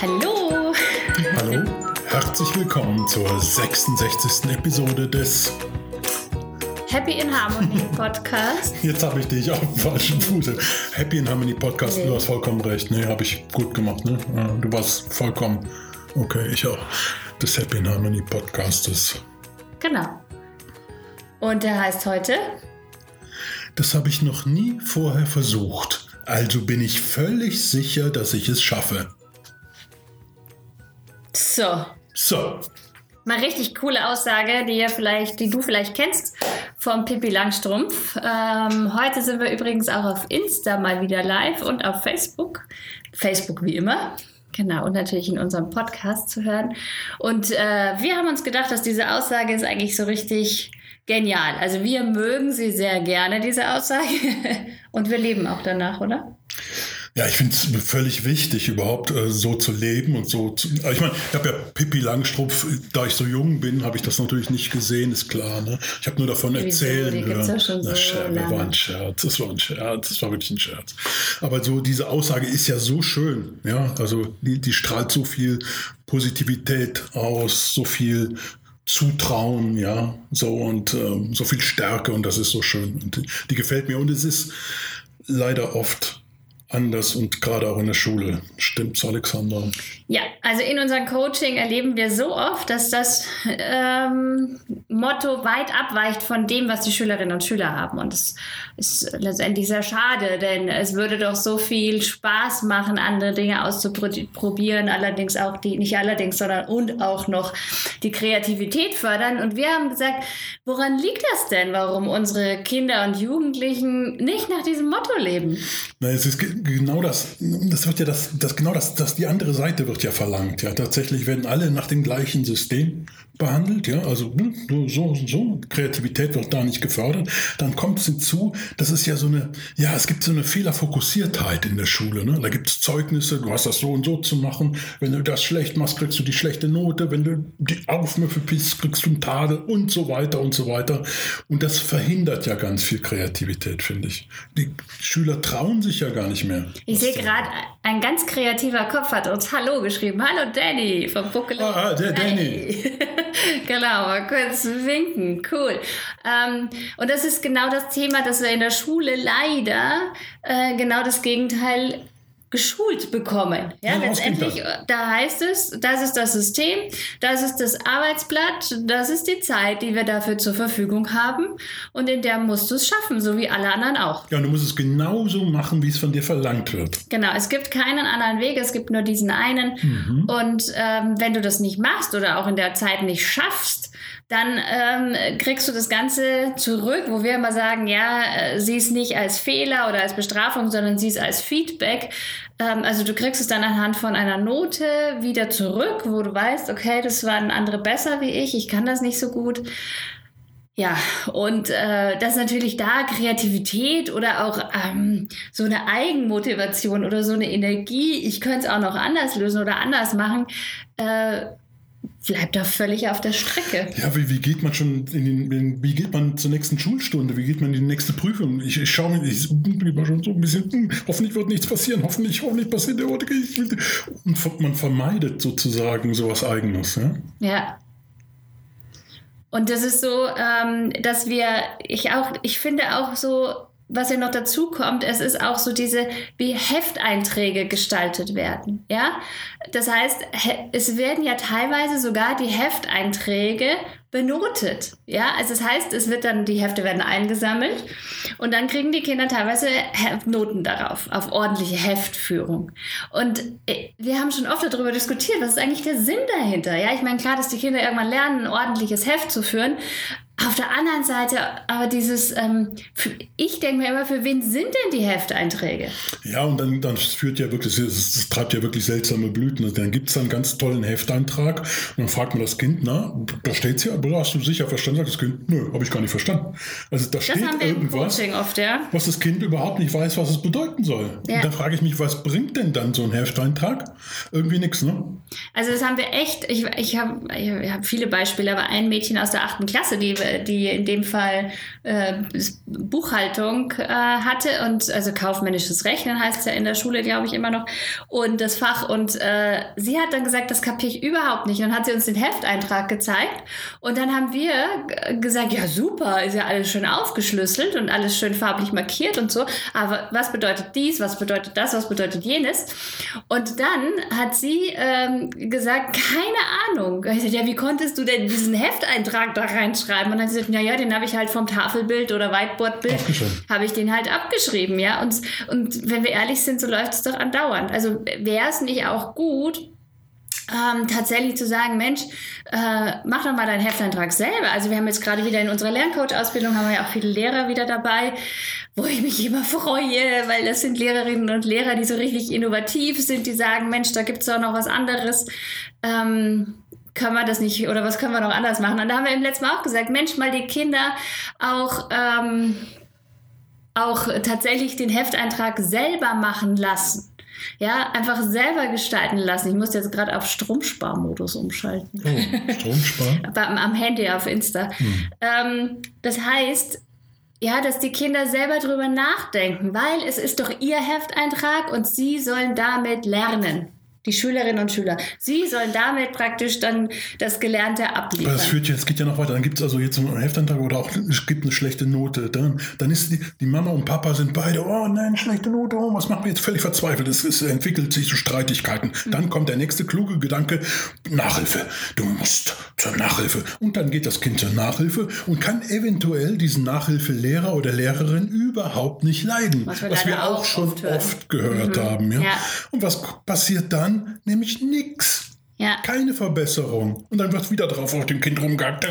Hallo! Hallo, herzlich willkommen zur 66. Episode des. Happy in Harmony Podcast. Jetzt habe ich dich auf dem falschen Fuß. Happy in Harmony Podcast, Nee. du hast vollkommen recht. Nee, habe ich gut gemacht. Ne? Du warst vollkommen. Okay, ich auch. Des Happy in Harmony Podcastes. Genau. Und der heißt heute Das habe ich noch nie vorher versucht. Also bin ich völlig sicher, dass ich es schaffe. So. So, Mal richtig coole Aussage, die, ihr vielleicht, die du vielleicht kennst vom Pippi Langstrumpf. Ähm, heute sind wir übrigens auch auf Insta mal wieder live und auf Facebook. Facebook wie immer. Genau, und natürlich in unserem Podcast zu hören. Und äh, wir haben uns gedacht, dass diese Aussage ist eigentlich so richtig genial. Also wir mögen sie sehr gerne, diese Aussage. und wir leben auch danach, oder? Ja, ich finde es völlig wichtig, überhaupt äh, so zu leben und so zu. äh, Ich meine, ich habe ja Pippi Langstrumpf, da ich so jung bin, habe ich das natürlich nicht gesehen, ist klar. Ne? Ich habe nur davon Wieso? erzählen hören. ja schon Na, so Scherz, war ein Scherz, das war ein Scherz, das war wirklich ein Scherz. Aber so diese Aussage ist ja so schön, ja. Also die, die strahlt so viel Positivität aus, so viel Zutrauen, ja, so und ähm, so viel Stärke und das ist so schön. Und die, die gefällt mir und es ist leider oft anders und gerade auch in der Schule. Stimmt's, Alexander? Ja, also in unserem Coaching erleben wir so oft, dass das ähm, Motto weit abweicht von dem, was die Schülerinnen und Schüler haben. Und das ist letztendlich sehr schade, denn es würde doch so viel Spaß machen, andere Dinge auszuprobieren, allerdings auch die, nicht allerdings, sondern und auch noch die Kreativität fördern. Und wir haben gesagt, woran liegt das denn, warum unsere Kinder und Jugendlichen nicht nach diesem Motto leben? Na, es ist genau das, das wird ja das, das genau das, das, die andere Seite wird ja verlangt. Ja, tatsächlich werden alle nach dem gleichen System behandelt, ja, also ne, so, so, so, Kreativität wird da nicht gefördert. Dann kommt es hinzu, das ist ja so eine, ja, es gibt so eine Fehlerfokussiertheit in der Schule, ne? Da gibt es Zeugnisse, du hast das so und so zu machen. Wenn du das schlecht machst, kriegst du die schlechte Note. Wenn du die Aufmüffe bist, kriegst du einen Tadel und so weiter und so weiter. Und das verhindert ja ganz viel Kreativität, finde ich. Die Schüler trauen sich ja gar nicht mehr. Ich sehe gerade, ein ganz kreativer Kopf hat uns Hallo geschrieben. Hallo Danny vom Buckel. Ah, der Danny. genau, mal kurz winken. Cool. Ähm, und das ist genau das Thema, dass wir in der Schule leider äh, genau das Gegenteil geschult bekommen. Ja, Ja, letztendlich, da heißt es, das ist das System, das ist das Arbeitsblatt, das ist die Zeit, die wir dafür zur Verfügung haben und in der musst du es schaffen, so wie alle anderen auch. Ja, und du musst es genauso machen, wie es von dir verlangt wird. Genau, es gibt keinen anderen Weg, es gibt nur diesen einen. Und ähm, wenn du das nicht machst oder auch in der Zeit nicht schaffst, dann ähm, kriegst du das Ganze zurück, wo wir immer sagen, ja, äh, sieh es nicht als Fehler oder als Bestrafung, sondern sieh es als Feedback. Ähm, also du kriegst es dann anhand von einer Note wieder zurück, wo du weißt, okay, das waren andere besser wie ich, ich kann das nicht so gut. Ja, und äh, dass natürlich da Kreativität oder auch ähm, so eine Eigenmotivation oder so eine Energie, ich könnte es auch noch anders lösen oder anders machen, äh, bleibt da völlig auf der Strecke. Ja, wie, wie geht man schon in den, wie geht man zur nächsten Schulstunde? Wie geht man in die nächste Prüfung? Ich, ich schaue mir, ich bin immer schon so ein bisschen, hm, hoffentlich wird nichts passieren, hoffentlich, hoffentlich passiert der will- Und man vermeidet sozusagen sowas Eigenes. Ja? Ja. Und das ist so, ähm, dass wir, ich auch, ich finde auch so, was ja noch dazu kommt, es ist auch so diese, wie Hefteinträge gestaltet werden. Ja, das heißt, he- es werden ja teilweise sogar die Hefteinträge benotet. Ja, also das heißt, es wird dann, die Hefte werden eingesammelt und dann kriegen die Kinder teilweise Noten darauf, auf ordentliche Heftführung. Und äh, wir haben schon oft darüber diskutiert, was ist eigentlich der Sinn dahinter? Ja, ich meine, klar, dass die Kinder irgendwann lernen, ein ordentliches Heft zu führen, Auf der anderen Seite, aber dieses, ähm, ich denke mir immer, für wen sind denn die Hefteinträge? Ja, und dann, dann führt ja wirklich, das, das treibt ja wirklich seltsame Blüten. Also dann gibt es einen ganz tollen Hefteintrag und dann fragt man das Kind, na, da steht es ja, hast du sicher verstanden? Sagt das Kind, nö, habe ich gar nicht verstanden. Also da steht irgendwas, oft, ja? was das Kind überhaupt nicht weiß, was es bedeuten soll. Ja. Und da frage ich mich, was bringt denn dann so ein Hefteintrag? Irgendwie nichts, ne? Also das haben wir echt, ich, ich habe ich hab viele Beispiele, aber ein Mädchen aus der achten Klasse, die die in dem Fall äh, Buchhaltung äh, hatte und also kaufmännisches Rechnen heißt es ja in der Schule, glaube ich, immer noch. Und das Fach. Und äh, sie hat dann gesagt, das kapiere ich überhaupt nicht. Und dann hat sie uns den Hefteintrag gezeigt. Und dann haben wir gesagt, ja super, ist ja alles schön aufgeschlüsselt und alles schön farblich markiert und so. Aber was bedeutet dies, was bedeutet das, was bedeutet jenes? Und dann hat sie ähm, gesagt, keine Ahnung. Ich sagte, ja, wie konntest du denn diesen Hefteintrag da reinschreiben? Und dann hat sie gesagt, naja, den habe ich halt vom Tafelbild oder Whiteboardbild, habe ich den halt abgeschrieben, ja. Und, und wenn wir ehrlich sind, so läuft es doch andauernd. Also wäre es nicht auch gut, ähm, tatsächlich zu sagen, Mensch, äh, mach doch mal deinen Hefteintrag selber. Also wir haben jetzt gerade wieder in unserer Lerncoach-Ausbildung haben wir ja auch viele Lehrer wieder dabei, wo ich mich immer freue, weil das sind Lehrerinnen und Lehrer, die so richtig innovativ sind, die sagen, Mensch, da gibt es doch noch was anderes. Ähm, können wir das nicht oder was können wir noch anders machen? Und da haben wir im letzten Mal auch gesagt, Mensch, mal die Kinder auch, ähm, auch tatsächlich den Hefteintrag selber machen lassen. Ja, einfach selber gestalten lassen. Ich muss jetzt gerade auf Stromsparmodus umschalten. Oh, Stromspar? am Handy auf Insta. Hm. Ähm, das heißt, ja, dass die Kinder selber drüber nachdenken, weil es ist doch ihr Hefteintrag und sie sollen damit lernen die Schülerinnen und Schüler. Sie sollen damit praktisch dann das Gelernte abliefern. Aber das führt jetzt, geht ja noch weiter. Dann gibt es also jetzt einen Heftantrag oder auch es gibt eine schlechte Note. Dann, dann ist die, die Mama und Papa sind beide, oh nein, schlechte Note, oh, was machen wir jetzt? Völlig verzweifelt. Es, es entwickelt sich zu Streitigkeiten. Mhm. Dann kommt der nächste kluge Gedanke, Nachhilfe. Du musst zur Nachhilfe. Und dann geht das Kind zur Nachhilfe und kann eventuell diesen Nachhilfelehrer oder Lehrerin überhaupt nicht leiden. Was wir, was wir auch, auch, schon oft, oft gehört mhm. haben. Ja? ja? Und was passiert dann? Nämlich nichts. Ja. Keine Verbesserung. Und dann wird wieder drauf auf dem Kind rumgehackt.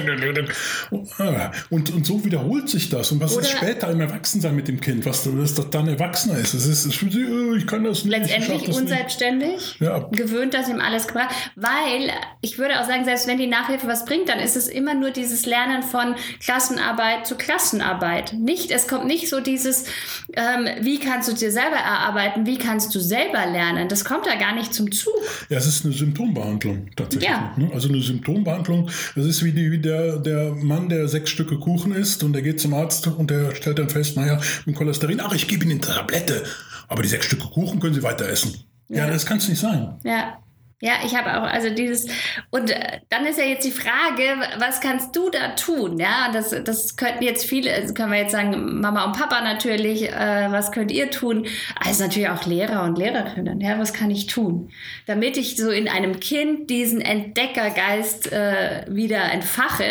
Und, und so wiederholt sich das. Und was Oder ist später im Erwachsensein mit dem Kind? Was das dann Erwachsener ist. Es ist, oh, ich kann das nicht. Letztendlich das unselbstständig. Ja. Gewöhnt, dass ihm alles gebracht Weil ich würde auch sagen, selbst wenn die Nachhilfe was bringt, dann ist es immer nur dieses Lernen von Klassenarbeit zu Klassenarbeit. Nicht, es kommt nicht so dieses, ähm, wie kannst du dir selber erarbeiten, wie kannst du selber lernen. Das kommt da gar nicht zum Zug. Ja, es ist eine Symptombehandlung. Symptombehandlung tatsächlich. Ja. Ne? Also eine Symptombehandlung. Das ist wie, die, wie der, der Mann, der sechs Stücke Kuchen isst und der geht zum Arzt und der stellt dann fest, naja, mit Cholesterin, ach, ich gebe Ihnen eine Tablette. Aber die sechs Stücke Kuchen können Sie weiter essen. Ja, ja das kann es nicht sein. Ja. Ja, ich habe auch, also dieses, und äh, dann ist ja jetzt die Frage, was kannst du da tun? Ja, das, das könnten jetzt viele, also können wir jetzt sagen, Mama und Papa natürlich, äh, was könnt ihr tun? Also natürlich auch Lehrer und Lehrerinnen, ja, was kann ich tun? Damit ich so in einem Kind diesen Entdeckergeist äh, wieder entfache.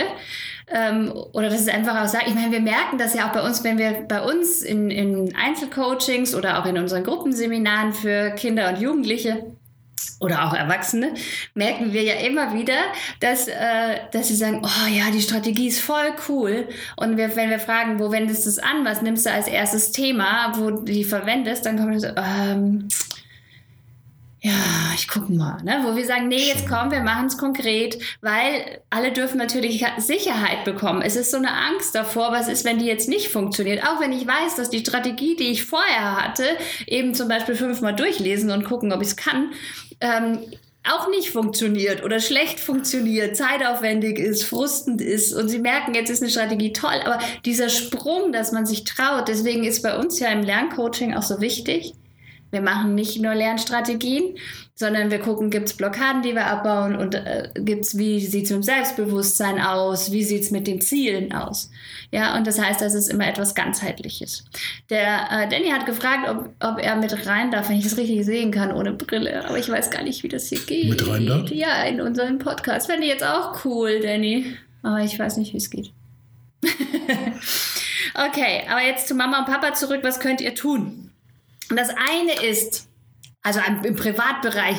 Ähm, oder dass es einfach auch sagt, ich meine, wir merken das ja auch bei uns, wenn wir bei uns in, in Einzelcoachings oder auch in unseren Gruppenseminaren für Kinder und Jugendliche oder auch Erwachsene, merken wir ja immer wieder, dass, äh, dass sie sagen, oh ja, die Strategie ist voll cool. Und wir, wenn wir fragen, wo wendest du es an, was nimmst du als erstes Thema, wo du die verwendest, dann kommt so, ähm, ja, ich gucke mal, ne? wo wir sagen, nee, jetzt komm, wir machen es konkret, weil alle dürfen natürlich Sicherheit bekommen. Es ist so eine Angst davor, was ist, wenn die jetzt nicht funktioniert. Auch wenn ich weiß, dass die Strategie, die ich vorher hatte, eben zum Beispiel fünfmal durchlesen und gucken, ob ich es kann, ähm, auch nicht funktioniert oder schlecht funktioniert, zeitaufwendig ist, frustend ist und sie merken, jetzt ist eine Strategie toll, aber dieser Sprung, dass man sich traut, deswegen ist bei uns ja im Lerncoaching auch so wichtig. Wir machen nicht nur Lernstrategien, sondern wir gucken, gibt es Blockaden, die wir abbauen und äh, gibt's, wie sieht es mit dem Selbstbewusstsein aus, wie sieht es mit den Zielen aus. Ja, und das heißt, das ist immer etwas ganzheitliches. Der äh, Danny hat gefragt, ob, ob er mit rein darf, wenn ich das richtig sehen kann ohne Brille, aber ich weiß gar nicht, wie das hier geht. Mit rein darf? Ja, in unserem Podcast. Fände ich jetzt auch cool, Danny. Aber ich weiß nicht, wie es geht. okay, aber jetzt zu Mama und Papa zurück. Was könnt ihr tun? Das eine ist, also im Privatbereich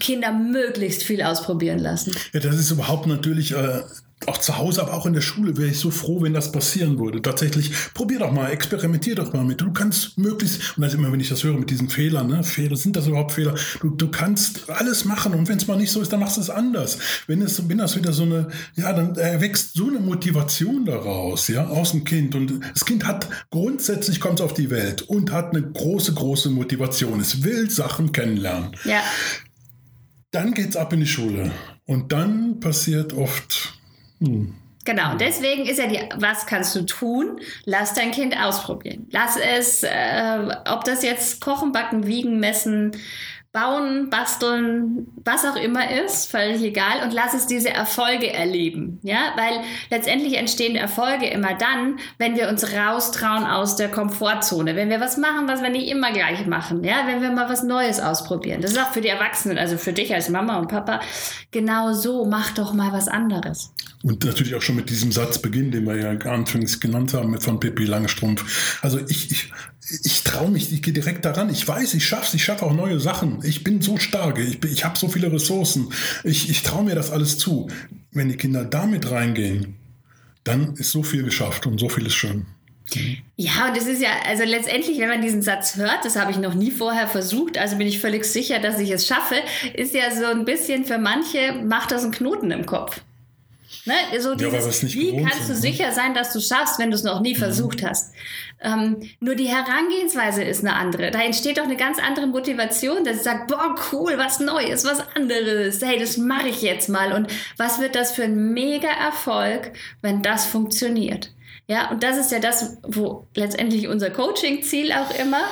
Kinder möglichst viel ausprobieren lassen. Ja, das ist überhaupt natürlich äh, auch zu Hause, aber auch in der Schule wäre ich so froh, wenn das passieren würde. Tatsächlich, probier doch mal, experimentier doch mal mit. Du kannst möglichst, und das immer, wenn ich das höre mit diesen Fehlern, ne, Fehler, sind das überhaupt Fehler? Du, du kannst alles machen und wenn es mal nicht so ist, dann machst du es anders. Wenn es, wenn das wieder so eine, ja, dann erwächst so eine Motivation daraus, ja, aus dem Kind. Und das Kind hat grundsätzlich kommt auf die Welt und hat eine große, große Motivation. Es will Sachen kennenlernen. Ja. Dann geht's ab in die Schule. Und dann passiert oft hm. Genau, deswegen ist ja die, was kannst du tun? Lass dein Kind ausprobieren. Lass es, äh, ob das jetzt Kochen, Backen, Wiegen, Messen, bauen, basteln, was auch immer ist, völlig egal und lass es diese Erfolge erleben, ja, weil letztendlich entstehen Erfolge immer dann, wenn wir uns raustrauen aus der Komfortzone, wenn wir was machen, was wir nicht immer gleich machen, ja, wenn wir mal was Neues ausprobieren. Das ist auch für die Erwachsenen, also für dich als Mama und Papa, genau so, mach doch mal was anderes. Und natürlich auch schon mit diesem Satz beginnen, den wir ja anfangs genannt haben, von Pippi Langstrumpf. Also ich, ich, ich traue mich, ich gehe direkt daran. Ich weiß, ich schaff's, ich schaffe auch neue Sachen. Ich bin so stark, ich, ich habe so viele Ressourcen. Ich, ich traue mir das alles zu. Wenn die Kinder damit reingehen, dann ist so viel geschafft und so viel ist schön. Ja, und das ist ja, also letztendlich, wenn man diesen Satz hört, das habe ich noch nie vorher versucht, also bin ich völlig sicher, dass ich es schaffe, ist ja so ein bisschen für manche, macht das einen Knoten im Kopf. Ne? So dieses, ja, wie kannst du ne? sicher sein, dass du schaffst, wenn du es noch nie mhm. versucht hast? Ähm, nur die Herangehensweise ist eine andere. Da entsteht doch eine ganz andere Motivation, dass ich sage, boah, cool, was Neues, was anderes. Hey, das mache ich jetzt mal. Und was wird das für ein mega Erfolg, wenn das funktioniert? Ja, und das ist ja das, wo letztendlich unser Coaching-Ziel auch immer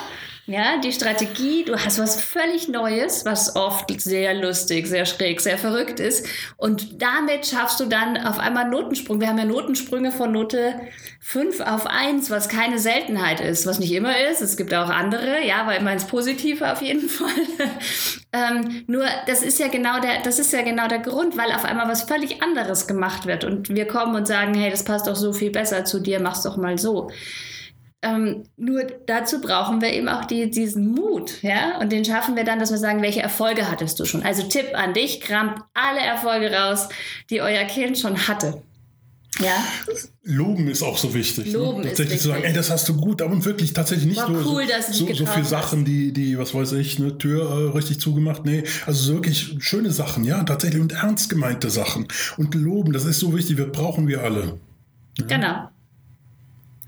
ja, die Strategie, du hast was völlig Neues, was oft sehr lustig, sehr schräg, sehr verrückt ist. Und damit schaffst du dann auf einmal Notensprung. Wir haben ja Notensprünge von Note 5 auf 1, was keine Seltenheit ist, was nicht immer ist. Es gibt auch andere, ja, aber immer ins Positive auf jeden Fall. ähm, nur das ist ja genau der, das ist ja genau der Grund, weil auf einmal was völlig anderes gemacht wird. Und wir kommen und sagen, hey, das passt doch so viel besser zu dir, mach's doch mal so. Ähm, nur dazu brauchen wir eben auch die, diesen Mut, ja, und den schaffen wir dann, dass wir sagen, welche Erfolge hattest du schon? Also Tipp an dich, kramt alle Erfolge raus, die euer Kind schon hatte. Ja. Loben ist auch so wichtig. Ne? Loben ne? Tatsächlich ist zu sagen, ey, das hast du gut, aber wirklich tatsächlich nicht War nur cool, so, so, so viele Sachen, die, die, was weiß ich, eine Tür äh, richtig zugemacht. Nee, also wirklich schöne Sachen, ja, tatsächlich und ernst gemeinte Sachen. Und loben, das ist so wichtig, wir brauchen wir alle. Ja? Genau.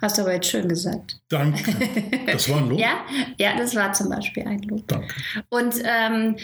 Hast du aber jetzt schön gesagt. Danke. Das war ein Lob? ja, ja, das war zum Beispiel ein Lob. Danke. Und ähm,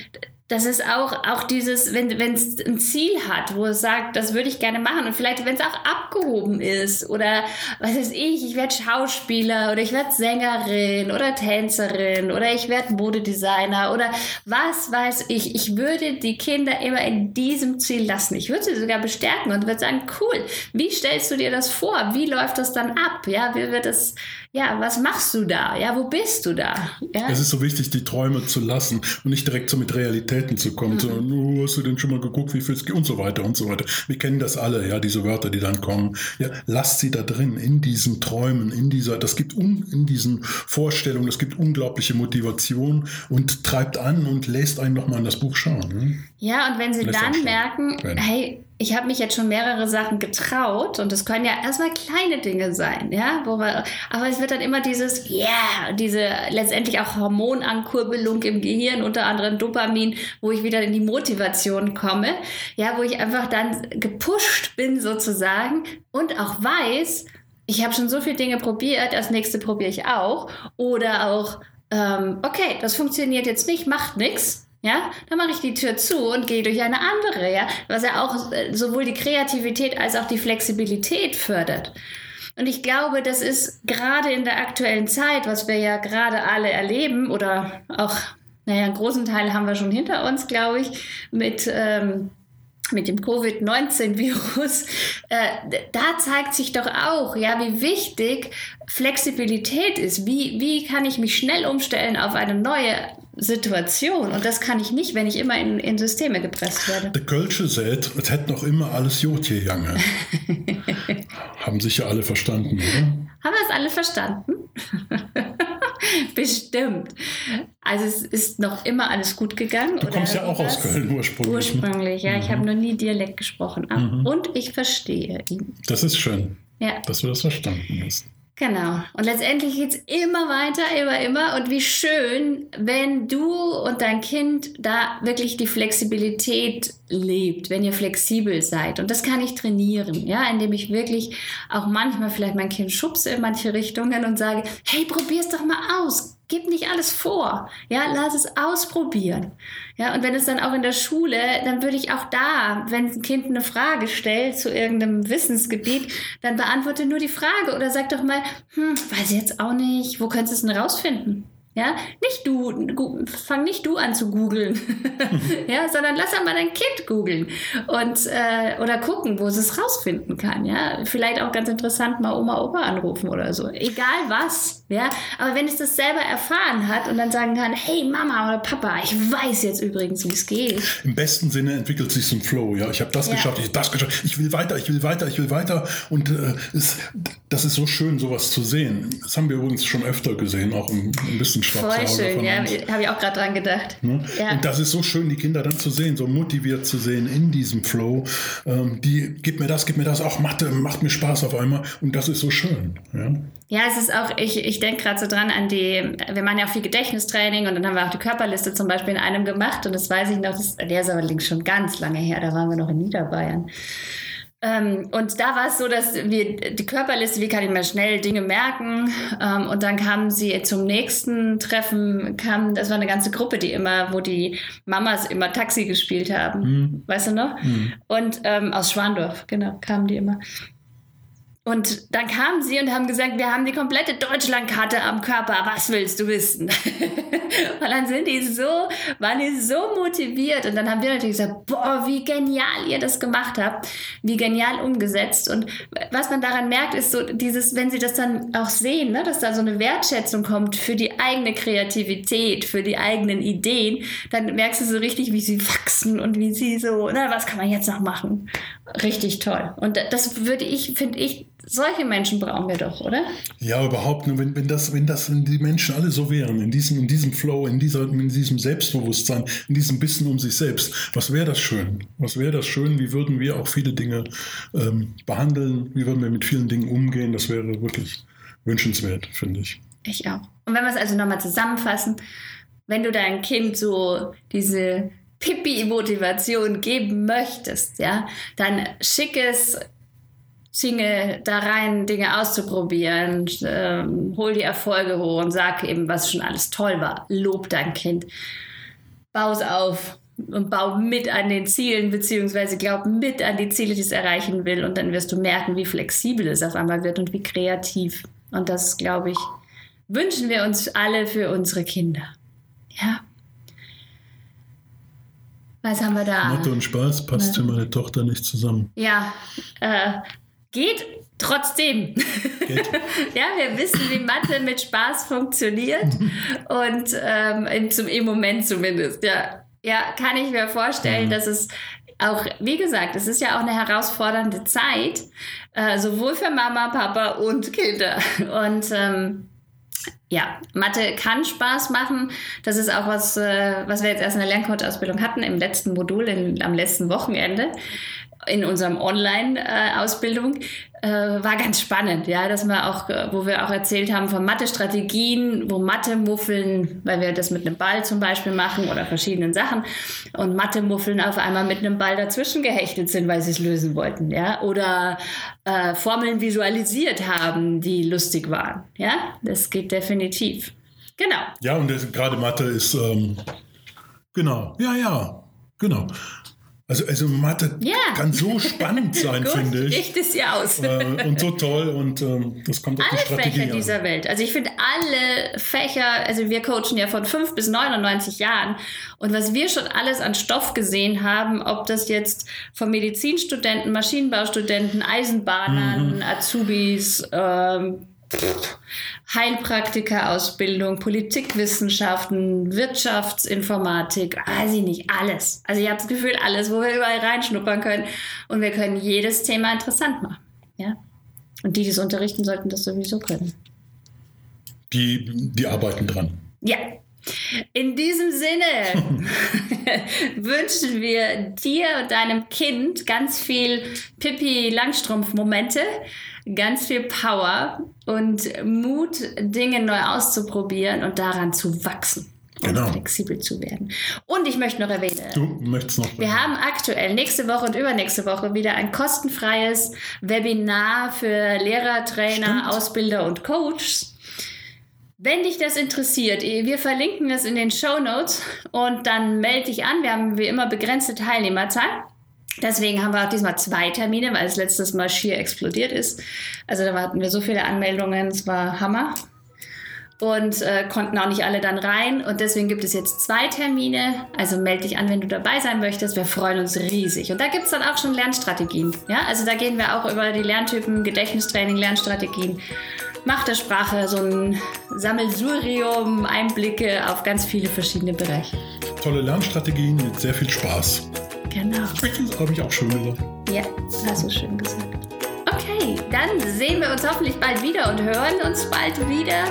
das ist auch, auch dieses, wenn es ein Ziel hat, wo es sagt, das würde ich gerne machen und vielleicht, wenn es auch abgehoben ist oder was weiß ich, ich werde Schauspieler oder ich werde Sängerin oder Tänzerin oder ich werde Modedesigner oder was weiß ich. Ich würde die Kinder immer in diesem Ziel lassen. Ich würde sie sogar bestärken und würde sagen, cool, wie stellst du dir das vor? Wie läuft das dann ab? Ja, wie wird das, ja, was machst du da? Ja, wo bist du da? Ja? Es ist so wichtig, die Träume zu lassen und nicht direkt so mit Realitäten zu kommen, mhm. sondern, oh, hast du denn schon mal geguckt, wie viel es geht und so weiter und so weiter. Wir kennen das alle, ja, diese Wörter, die dann kommen. Ja, lasst sie da drin, in diesen Träumen, in dieser, das gibt un, in diesen Vorstellungen, das gibt unglaubliche Motivation und treibt an und lässt einen nochmal in das Buch schauen. Ne? Ja, und wenn sie lässt dann merken, hey, ich habe mich jetzt schon mehrere Sachen getraut und es können ja erstmal kleine Dinge sein, ja, wo wir, aber es wird dann immer dieses, yeah, diese letztendlich auch Hormonankurbelung im Gehirn, unter anderem Dopamin, wo ich wieder in die Motivation komme, ja, wo ich einfach dann gepusht bin sozusagen und auch weiß, ich habe schon so viele Dinge probiert, das nächste probiere ich auch. Oder auch, ähm, okay, das funktioniert jetzt nicht, macht nichts, ja, dann mache ich die Tür zu und gehe durch eine andere, ja, was ja auch äh, sowohl die Kreativität als auch die Flexibilität fördert. Und ich glaube, das ist gerade in der aktuellen Zeit, was wir ja gerade alle erleben oder auch, naja, einen großen Teil haben wir schon hinter uns, glaube ich, mit ähm, mit dem Covid-19-Virus, äh, da zeigt sich doch auch, ja, wie wichtig Flexibilität ist. Wie, wie kann ich mich schnell umstellen auf eine neue Situation. Und das kann ich nicht, wenn ich immer in, in Systeme gepresst werde. Der Kölsche sagt, es hätte noch immer alles Jod hier Jange. Haben sicher alle verstanden, oder? Haben wir es alle verstanden? Bestimmt. Also es ist noch immer alles gut gegangen. Du kommst ja auch aus Köln ursprünglich. Ursprünglich, ja. Mhm. Ich habe noch nie Dialekt gesprochen. Mhm. Und ich verstehe ihn. Das ist schön, ja. dass du das verstanden hast. Genau. Und letztendlich geht es immer weiter, immer, immer. Und wie schön, wenn du und dein Kind da wirklich die Flexibilität lebt, wenn ihr flexibel seid. Und das kann ich trainieren, ja, indem ich wirklich auch manchmal vielleicht mein Kind schubse in manche Richtungen und sage, hey, probier's doch mal aus gib nicht alles vor. Ja, lass es ausprobieren. Ja, und wenn es dann auch in der Schule, dann würde ich auch da, wenn ein Kind eine Frage stellt zu irgendeinem Wissensgebiet, dann beantworte nur die Frage oder sag doch mal, hm, weiß ich jetzt auch nicht, wo könntest du es denn rausfinden? Ja, nicht du, fang nicht du an zu googeln, ja, sondern lass einmal dein Kind googeln und äh, oder gucken, wo es es rausfinden kann. Ja, vielleicht auch ganz interessant mal Oma, Opa anrufen oder so. Egal was, ja. Aber wenn es das selber erfahren hat und dann sagen kann, hey Mama oder Papa, ich weiß jetzt übrigens, wie es geht. Im besten Sinne entwickelt sich so ein Flow. Ja, ich habe das ja. geschafft, ich habe das geschafft, ich will weiter, ich will weiter, ich will weiter und äh, es, das ist so schön, sowas zu sehen. Das haben wir übrigens schon öfter gesehen, auch ein, ein bisschen Voll schön, ja, habe ich auch gerade dran gedacht. Ne? Ja. Und das ist so schön, die Kinder dann zu sehen, so motiviert zu sehen in diesem Flow. Ähm, die, gib mir das, gib mir das, auch Mathe, macht mir Spaß auf einmal. Und das ist so schön. Ja, ja es ist auch, ich, ich denke gerade so dran an die, wir machen ja auch viel Gedächtnistraining und dann haben wir auch die Körperliste zum Beispiel in einem gemacht. Und das weiß ich noch, das, der ist allerdings schon ganz lange her, da waren wir noch in Niederbayern. Ähm, und da war es so, dass wir die Körperliste, wie kann ich mir schnell Dinge merken? Ähm, und dann kamen sie zum nächsten Treffen, kam, das war eine ganze Gruppe, die immer, wo die Mamas immer Taxi gespielt haben. Mhm. Weißt du noch? Mhm. Und ähm, aus Schwandorf, genau, kamen die immer. Und dann kamen sie und haben gesagt, wir haben die komplette Deutschlandkarte am Körper. Was willst du wissen? und dann sind die so, waren die so motiviert. Und dann haben wir natürlich gesagt, boah, wie genial ihr das gemacht habt. Wie genial umgesetzt. Und was man daran merkt, ist so dieses, wenn sie das dann auch sehen, ne, dass da so eine Wertschätzung kommt für die eigene Kreativität, für die eigenen Ideen, dann merkst du so richtig, wie sie wachsen und wie sie so, na, was kann man jetzt noch machen? Richtig toll. Und das würde ich, finde ich, solche Menschen brauchen wir doch, oder? Ja, überhaupt. Nur wenn, wenn, das, wenn das wenn die Menschen alle so wären, in diesem, in diesem Flow, in, dieser, in diesem Selbstbewusstsein, in diesem Wissen um sich selbst, was wäre das schön? Was wäre das schön? Wie würden wir auch viele Dinge ähm, behandeln? Wie würden wir mit vielen Dingen umgehen? Das wäre wirklich wünschenswert, finde ich. Ich auch. Und wenn wir es also nochmal zusammenfassen, wenn du deinem Kind so diese Pipi-Motivation geben möchtest, ja, dann schick es Single da rein, Dinge auszuprobieren, ähm, hol die Erfolge hoch und sag eben, was schon alles toll war. Lob dein Kind. Bau es auf und bau mit an den Zielen, beziehungsweise glaub mit an die Ziele, die es erreichen will. Und dann wirst du merken, wie flexibel es auf einmal wird und wie kreativ. Und das, glaube ich, wünschen wir uns alle für unsere Kinder. Ja. Was haben wir da? Mathe und Spaß passt für meine Tochter nicht zusammen. Ja, äh, Geht trotzdem. Geht. ja, wir wissen, wie Mathe mit Spaß funktioniert. Und ähm, zum, im Moment zumindest, ja. Ja, kann ich mir vorstellen, mhm. dass es auch, wie gesagt, es ist ja auch eine herausfordernde Zeit, äh, sowohl für Mama, Papa und Kinder. Und ähm, ja, Mathe kann Spaß machen. Das ist auch was, äh, was wir jetzt erst in der Lerncoach-Ausbildung hatten, im letzten Modul, in, am letzten Wochenende in unserem Online-Ausbildung äh, war ganz spannend, ja, dass wir auch, äh, wo wir auch erzählt haben von Mathe-Strategien, wo Mathe-Muffeln, weil wir das mit einem Ball zum Beispiel machen oder verschiedenen Sachen und Mathe-Muffeln auf einmal mit einem Ball dazwischen gehechtet sind, weil sie es lösen wollten, ja, oder äh, Formeln visualisiert haben, die lustig waren, ja, das geht definitiv. Genau. Ja, und gerade Mathe ist, ähm, genau, ja, ja, genau. Also, also Mathe ja. kann so spannend sein, finde ich. Richtig es ja aus. Äh, und so toll und ähm, das kommt auf alle die Strategie Fächer dieser Welt. Also ich finde alle Fächer, also wir coachen ja von 5 bis 99 Jahren und was wir schon alles an Stoff gesehen haben, ob das jetzt von Medizinstudenten, Maschinenbaustudenten, Eisenbahnern, mhm. Azubis, ähm, Heilpraktika-Ausbildung, Politikwissenschaften, Wirtschaftsinformatik, weiß ich nicht, alles. Also ich habe das Gefühl, alles, wo wir überall reinschnuppern können. Und wir können jedes Thema interessant machen. Ja? Und die, die es unterrichten, sollten das sowieso können. die, die arbeiten dran. Ja. In diesem Sinne wünschen wir dir und deinem Kind ganz viel Pippi Langstrumpf-Momente, ganz viel Power und Mut, Dinge neu auszuprobieren und daran zu wachsen. Genau. Und flexibel zu werden. Und ich möchte noch erwähnen, du möchtest noch. Wir haben aktuell nächste Woche und übernächste Woche wieder ein kostenfreies Webinar für Lehrer, Trainer, Stimmt. Ausbilder und Coaches. Wenn dich das interessiert, wir verlinken es in den Show Notes und dann melde dich an. Wir haben wie immer begrenzte Teilnehmerzahl. Deswegen haben wir auch diesmal zwei Termine, weil es letztes Mal schier explodiert ist. Also da hatten wir so viele Anmeldungen, es war Hammer und äh, konnten auch nicht alle dann rein. Und deswegen gibt es jetzt zwei Termine. Also melde dich an, wenn du dabei sein möchtest. Wir freuen uns riesig. Und da gibt es dann auch schon Lernstrategien. Ja, also da gehen wir auch über die Lerntypen, Gedächtnistraining, Lernstrategien. Macht der Sprache so ein Sammelsurium, Einblicke auf ganz viele verschiedene Bereiche. Tolle Lernstrategien mit sehr viel Spaß. Genau. Das habe ich auch schon gesagt. Ja, hast du schön gesagt. Okay, dann sehen wir uns hoffentlich bald wieder und hören uns bald wieder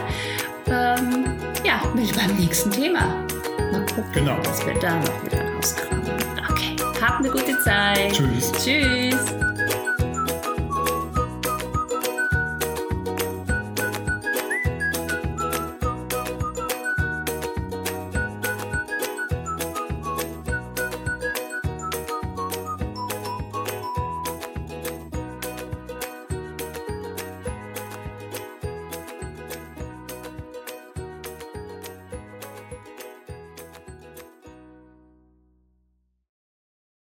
ähm, ja, mit beim nächsten Thema. Mal gucken, genau. was wir da noch wieder rauskramen. Okay, habt eine gute Zeit. Tschüss. Tschüss.